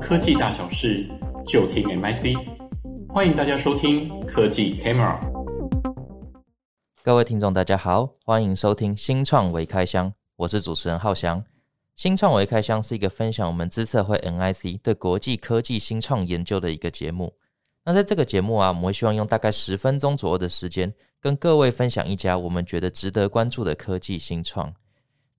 科技大小事就听 MIC，欢迎大家收听科技 Camera。各位听众，大家好，欢迎收听新创微开箱，我是主持人浩翔。新创微开箱是一个分享我们资策会 MIC 对国际科技新创研究的一个节目。那在这个节目啊，我们会希望用大概十分钟左右的时间，跟各位分享一家我们觉得值得关注的科技新创。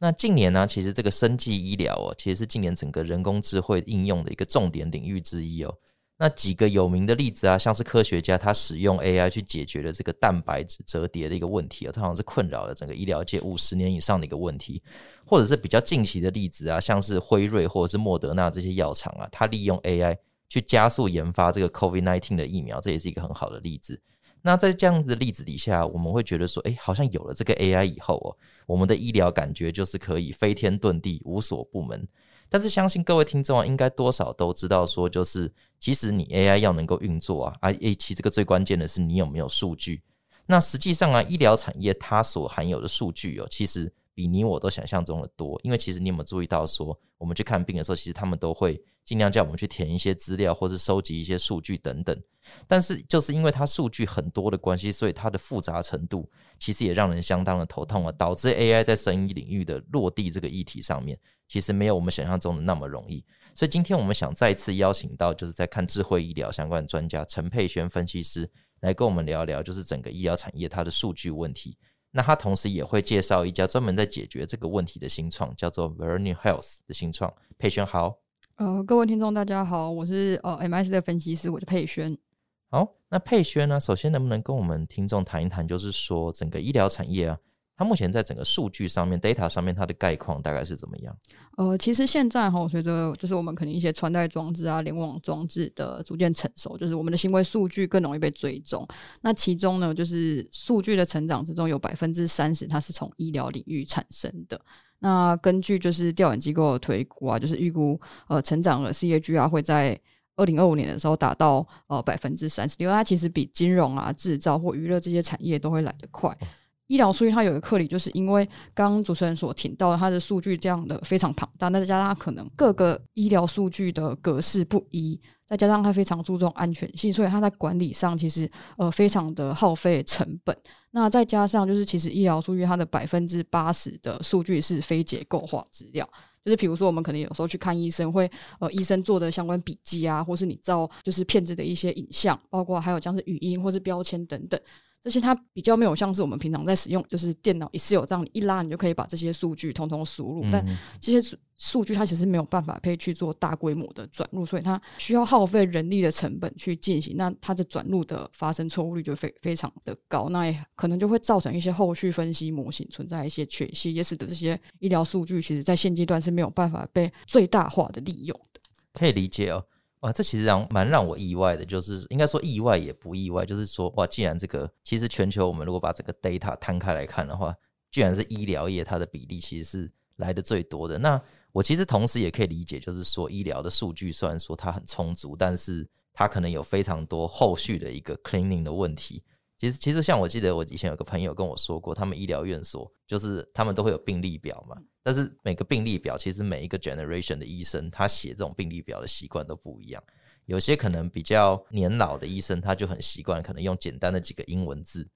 那近年呢、其实这个生技医疗哦，其实是近年整个人工智慧应用的一个重点领域之一哦。那几个有名的例子啊，像是科学家他使用 AI 去解决了这个蛋白质折叠的一个问题哦，它好像是困扰了整个医疗界五十年以上的一个问题。或者是比较近期的例子啊，像是辉瑞或者是莫德纳这些药厂啊，它利用 AI 去加速研发这个 COVID-19 的疫苗，这也是一个很好的例子。那在这样子的例子底下，我们会觉得说，哎，好像有了这个 AI 以后哦，我们的医疗感觉就是可以飞天遁地，无所不门。但是相信各位听众啊，应该多少都知道说，就是其实你 AI 要能够运作啊，啊，其实这个最关键的是你有没有数据。那实际上啊，医疗产业它所含有的数据哦，其实比你我都想象中的多。因为其实你有没有注意到说，我们去看病的时候，其实他们都会尽量叫我们去填一些资料，或是收集一些数据等等。但是就是因为它数据很多的关系，所以它的复杂程度其实也让人相当的头痛啊，导致 AI 在生意领域的落地这个议题上面，其实没有我们想象中的那么容易。所以今天我们想再次邀请到就是在看智慧医疗相关的专家陈佩轩分析师来跟我们聊聊，就是整个医疗产业它的数据问题。那他同时也会介绍一家专门在解决这个问题的新创，叫做 Verana Health 的新创。佩轩好，呃，各位听众大家好，我是呃 MIC 的分析师，我叫佩轩。好，那佩轩呢？首先能不能跟我们听众谈一谈，就是说整个医疗产业啊，它目前在整个数据上面、data 上面，它的概况大概是怎么样？呃，其实现在哈，随着就是我们可能一些穿戴装置啊、联网装置的逐渐成熟，就是我们的行为数据更容易被追踪。那其中呢，就是数据的成长之中，有百分之三十它是从医疗领域产生的。那根据就是调研机构的推估啊，就是预估呃成长的 CAGR 会在。二零二五年的时候达到呃百分之三十六，它其实比金融啊、制造或娱乐这些产业都会来得快。医疗数据它有一个课里，就是因为刚刚主持人所提到的，它的数据这样的非常庞大，那再加上它可能各个医疗数据的格式不一，再加上它非常注重安全性，所以它在管理上其实呃非常的耗费成本。那再加上就是其实医疗数据它的百分之八十的数据是非结构化资料。就是比如说，我们可能有时候去看医生，会呃医生做的相关笔记啊，或是你照就是片子的一些影像，包括还有像是语音或是标签等等。这些它比较没有像是我们平常在使用，就是电脑 Excel 这样，你一拉你就可以把这些数据统统输入。嗯、但这些数数据它其实没有办法可以去做大规模的转入，所以它需要耗费人力的成本去进行。那它的转入的发生错误率就非非常的高，那也可能就会造成一些后续分析模型存在一些缺陷，也使得这些医疗数据其实在现阶段是没有办法被最大化的利用的。可以理解哦。哇，这其实让蛮让我意外的，就是应该说意外也不意外，就是说哇，既然这个其实全球我们如果把这个 data 摊开来看的话，居然是医疗业它的比例其实是来的最多的。那我其实同时也可以理解，就是说医疗的数据虽然说它很充足，但是它可能有非常多后续的一个 cleaning 的问题。其实其实像我记得我以前有个朋友跟我说过，他们医疗院所就是他们都会有病历表嘛。但是每个病历表，其实每一个 generation 的医生，他写这种病历表的习惯都不一样。有些可能比较年老的医生，他就很习惯，可能用简单的几个英文字，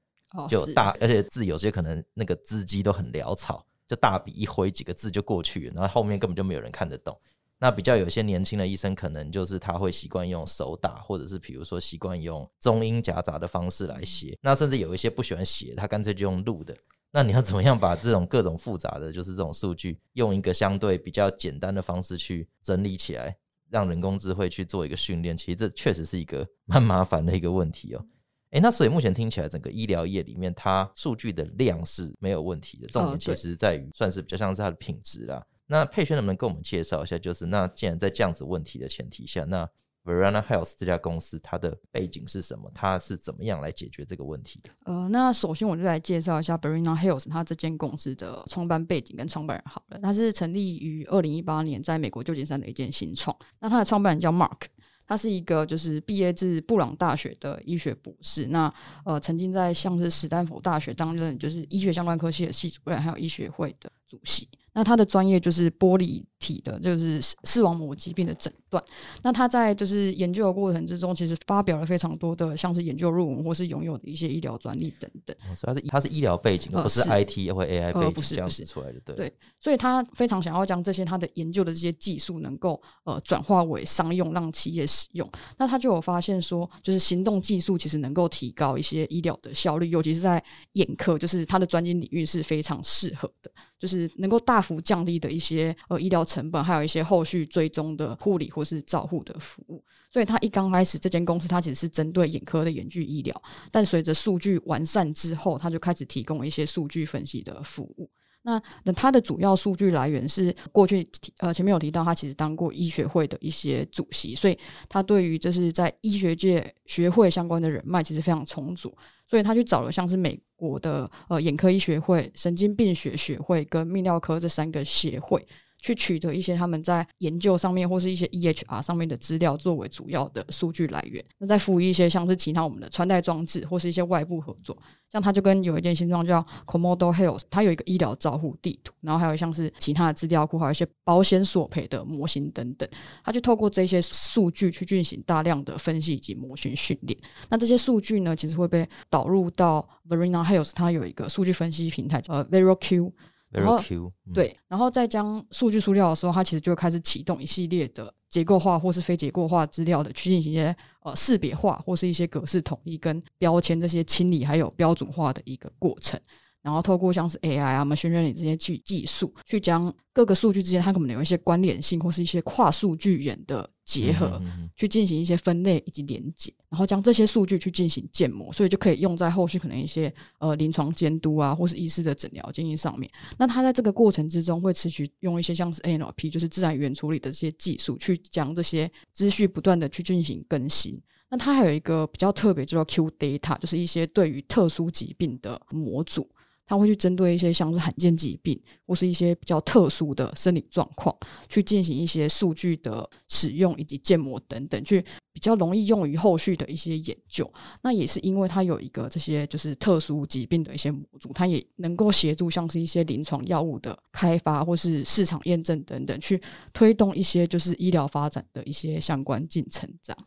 就大，而且字有些可能那个字迹都很潦草，就大笔一挥几个字就过去了，然后后面根本就没有人看得懂。那比较有些年轻的医生，可能就是他会习惯用手打，或者是比如说习惯用中英夹杂的方式来写。那甚至有一些不喜欢写，他干脆就用录的。那你要怎么样把这种各种复杂的，就是这种数据，用一个相对比较简单的方式去整理起来，让人工智慧去做一个训练？其实这确实是一个 蛮麻烦的一个问题哦。诶，那所以目前听起来，整个医疗业里面，它数据的量是没有问题的，重点其实在于算是比较像是它的品质啦。那佩轩能不能跟我们介绍一下？就是那既然在这样子问题的前提下，那 Verana Health 这家公司，它的背景是什么？它是怎么样来解决这个问题的？呃，那首先我就来介绍一下 Verana Health 它这间公司的创办背景跟创办人好了。它是成立于二零一八年，在美国旧金山的一间新创。那它的创办人叫 Mark，他是一个就是毕业自布朗大学的医学博士。那呃，曾经在像是史丹佛大学担任就是医学相关科系的系主任，还有医学会的主席。那他的专业就是玻璃体的，就是视网膜疾病的诊断。那他在就是研究的过程之中，其实发表了非常多的像是研究论文或是拥有的一些医疗专利等等。哦、所以他是他是医疗背景，而不是 IT 或 AI 背景这样子出来的。对对，所以他非常想要将这些他的研究的这些技术能够呃转化为商用，让企业使用。那他就有发现说，就是行动技术其实能够提高一些医疗的效率，尤其是在眼科，就是他的专业领域是非常适合的，就是能够大幅降低的一些呃医疗成本，还有一些后续追踪的护理或是照护的服务。所以，他一刚开始这间公司，它其实是针对眼科的远距医疗，但随着数据完善之后，他就开始提供一些数据分析的服务。那那它的主要数据来源是过去呃前面有提到，他其实当过医学会的一些主席，所以他对于就是在医学界学会相关的人脉其实非常充足，所以他去找了像是美国的呃眼科医学会、神经病学学会跟泌尿科这三个协会。去取得一些他们在研究上面或是一些 EHR 上面的资料作为主要的数据来源，那再辅以一些像是其他我们的穿戴装置或是一些外部合作，像他就跟有一件新装叫 Comodo Health，它有一个医疗照护地图，然后还有像是其他的资料库，还有一些保险索赔的模型等等，他就透过这些数据去进行大量的分析以及模型训练。那这些数据呢，其实会被导入到 Verena Health，它有一个数据分析平台叫 VeroQ。然后 Q, 嗯、对，然后再将数据输掉的时候，它其实就会开始启动一系列的结构化或是非结构化资料的去进行一些呃识别化或是一些格式统一跟标签这些清理，还有标准化的一个过程。然后透过像是 AI 啊、machine learning 这些去技术，去将各个数据之间它可能有一些关联性，或是一些跨数据源的结合，嗯、去进行一些分类以及连接，然后将这些数据去进行建模，所以就可以用在后续可能一些呃临床监督啊，或是医师的诊疗经验上面。那它在这个过程之中会持续用一些像是 NLP，就是自然语言处理的这些技术，去将这些资讯不断的去进行更新。那它还有一个比较特别，叫做 Q Data，就是一些对于特殊疾病的模组。他会去针对一些像是罕见疾病或是一些比较特殊的生理状况，去进行一些数据的使用以及建模等等，去比较容易用于后续的一些研究。那也是因为它有一个这些就是特殊疾病的一些模组，它也能够协助像是一些临床药物的开发或是市场验证等等，去推动一些就是医疗发展的一些相关进程这样。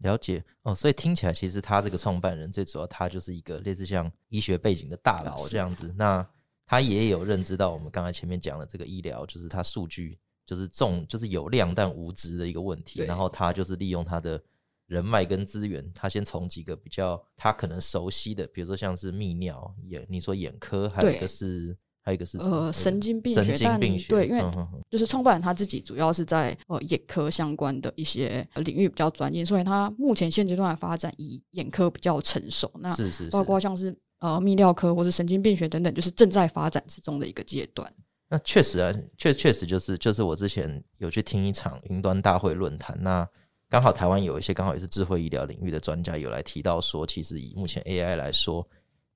了解哦，所以听起来其实他这个创办人最主要他就是一个类似像医学背景的大佬这样子。那他也有认知到我们刚才前面讲的这个医疗，就是他数据就是重，就是有量但无值的一个问题。然后他就是利用他的人脉跟资源，他先从几个比较他可能熟悉的，比如说像是泌尿眼，你说眼科，还有一个是。还有一个是呃神经病学，神经病学对，因为就是创办人他自己主要是在呃眼科相关的一些领域比较专业，所以他目前现阶段的发展以眼科比较成熟。那是是，包括像是呃泌尿科或是神经病学等等，就是正在发展之中的一个阶段。那确实啊，确确实就是就是我之前有去听一场云端大会论坛，那刚好台湾有一些刚好也是智慧医疗领域的专家有来提到说，其实以目前 AI 来说。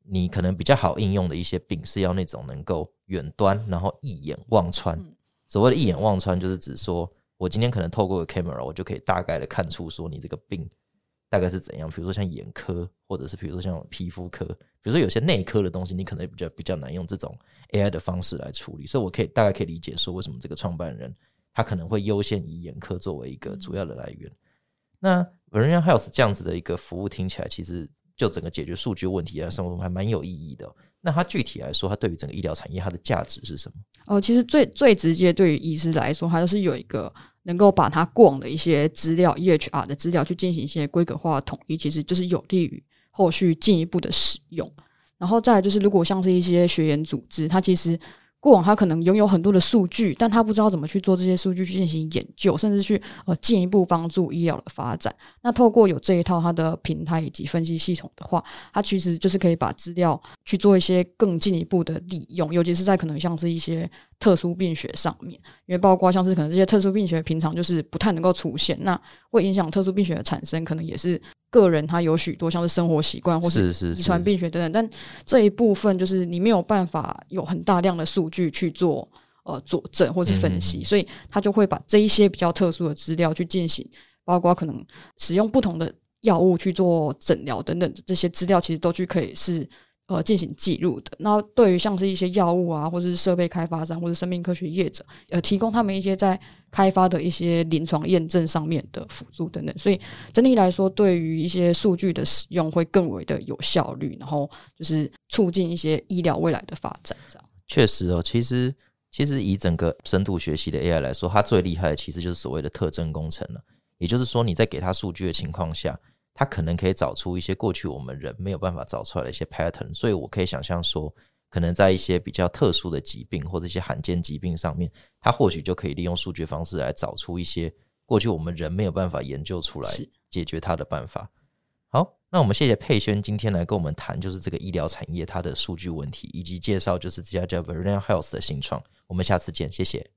你可能比较好应用的一些病是要那种能够远端，然后一眼望穿。所谓的一眼望穿，就是指说我今天可能透过个 camera，我就可以大概的看出说你这个病大概是怎样。比如说像眼科，或者是比如说像皮肤科，比如说有些内科的东西，你可能比较比较难用这种 AI 的方式来处理。所以我可以大概可以理解说，为什么这个创办人他可能会优先以眼科作为一个主要的来源。那 Verena Health 这样子的一个服务听起来其实。就整个解决数据问题啊，生活还蛮有意义的。那它具体来说，它对于整个医疗产业，它的价值是什么？哦，其实最最直接，对于医师来说，它就是有一个能够把它过往的一些资料，EHR 的资料去进行一些规格化的统一，其实就是有利于后续进一步的使用。然后再来就是，如果像是一些学研组织，它其实。过往他可能拥有很多的数据，但他不知道怎么去做这些数据去进行研究，甚至去呃进一步帮助医疗的发展。那透过有这一套它的平台以及分析系统的话，它其实就是可以把资料去做一些更进一步的利用，尤其是在可能像是一些特殊病学上面，因为包括像是可能这些特殊病学平常就是不太能够出现，那会影响特殊病学的产生，可能也是。个人他有许多像是生活习惯或是遗传病学等等，但这一部分就是你没有办法有很大量的数据去做呃佐证或是分析，所以他就会把这一些比较特殊的资料去进行，包括可能使用不同的药物去做诊疗等等这些资料，其实都去可以是呃进行记录的。那对于像是一些药物啊，或者是设备开发商或者生命科学业者，呃，提供他们一些在开发的一些临床验证上面的辅助等等。所以整体来说，对于一些数据的使用会更为的有效率，然后就是促进一些医疗未来的发展。这样确实哦，其实其实以整个深度学习的 AI 来说，它最厉害的其实就是所谓的特征工程了。也就是说，你在给它数据的情况下，它可能可以找出一些过去我们人没有办法找出来的一些 pattern。所以我可以想象说，可能在一些比较特殊的疾病或者一些罕见疾病上面，它或许就可以利用数据方式来找出一些过去我们人没有办法研究出来解决它的办法。好，那我们谢谢佩轩今天来跟我们谈，就是这个医疗产业它的数据问题，以及介绍就是这家叫 Verena Health 的新创。我们下次见，谢谢。